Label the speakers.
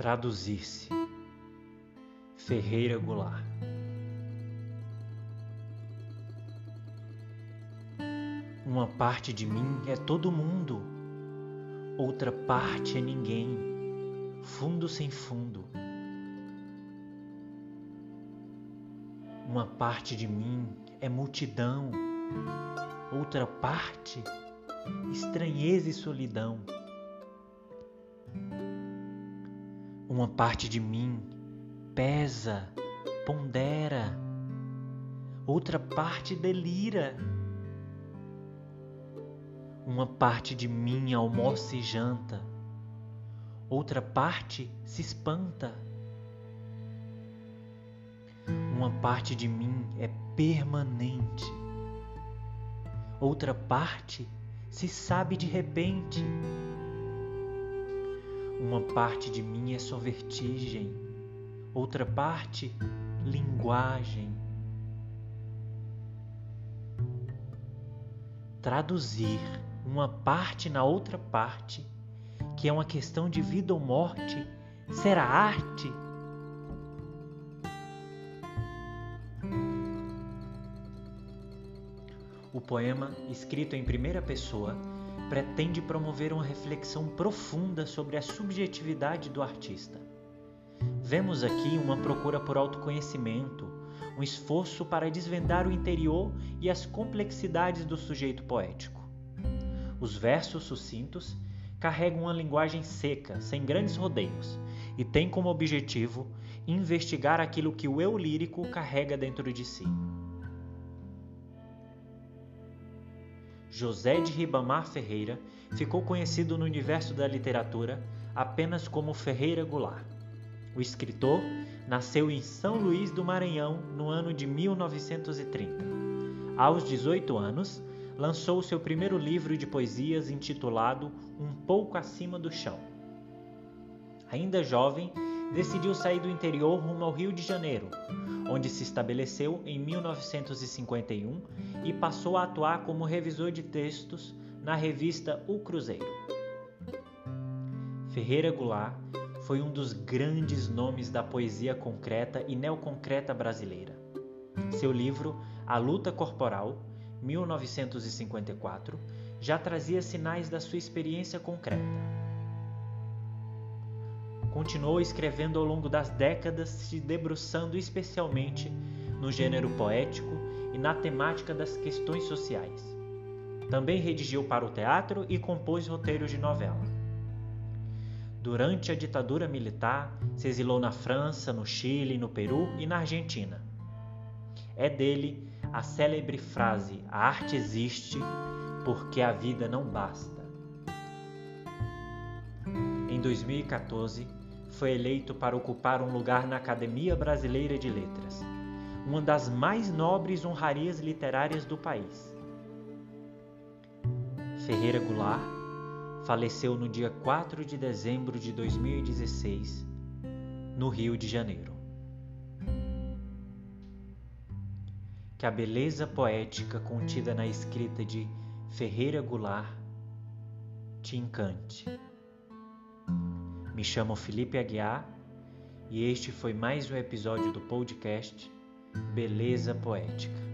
Speaker 1: Traduzir-se Ferreira Goulart Uma parte de mim é todo mundo, outra parte é ninguém, fundo sem fundo. Uma parte de mim é multidão, outra parte, estranheza e solidão. Uma parte de mim pesa, pondera, outra parte delira. Uma parte de mim almoça e janta, outra parte se espanta. Uma parte de mim é permanente, outra parte se sabe de repente. Uma parte de mim é só vertigem, outra parte, linguagem. Traduzir uma parte na outra parte, que é uma questão de vida ou morte, será arte? O poema, escrito em primeira pessoa, pretende promover uma reflexão profunda sobre a subjetividade do artista. Vemos aqui uma procura por autoconhecimento, um esforço para desvendar o interior e as complexidades do sujeito poético. Os versos sucintos carregam uma linguagem seca, sem grandes rodeios, e têm como objetivo investigar aquilo que o eu lírico carrega dentro de si. José de Ribamar Ferreira ficou conhecido no universo da literatura apenas como Ferreira Goulart. O escritor nasceu em São Luís do Maranhão no ano de 1930. Aos 18 anos, lançou seu primeiro livro de poesias intitulado Um Pouco Acima do Chão. Ainda jovem, decidiu sair do interior rumo ao Rio de Janeiro, onde se estabeleceu em 1951 e passou a atuar como revisor de textos na revista O Cruzeiro. Ferreira Goulart foi um dos grandes nomes da poesia concreta e neoconcreta brasileira. Seu livro A Luta Corporal, 1954, já trazia sinais da sua experiência concreta continuou escrevendo ao longo das décadas, se debruçando especialmente no gênero poético e na temática das questões sociais. Também redigiu para o teatro e compôs roteiros de novela. Durante a ditadura militar, se exilou na França, no Chile, no Peru e na Argentina. É dele a célebre frase: A arte existe porque a vida não basta. Em 2014, foi eleito para ocupar um lugar na Academia Brasileira de Letras, uma das mais nobres honrarias literárias do país. Ferreira Goulart faleceu no dia 4 de dezembro de 2016, no Rio de Janeiro. Que a beleza poética contida na escrita de Ferreira Goulart te encante. Me chamo Felipe Aguiar e este foi mais um episódio do podcast Beleza Poética.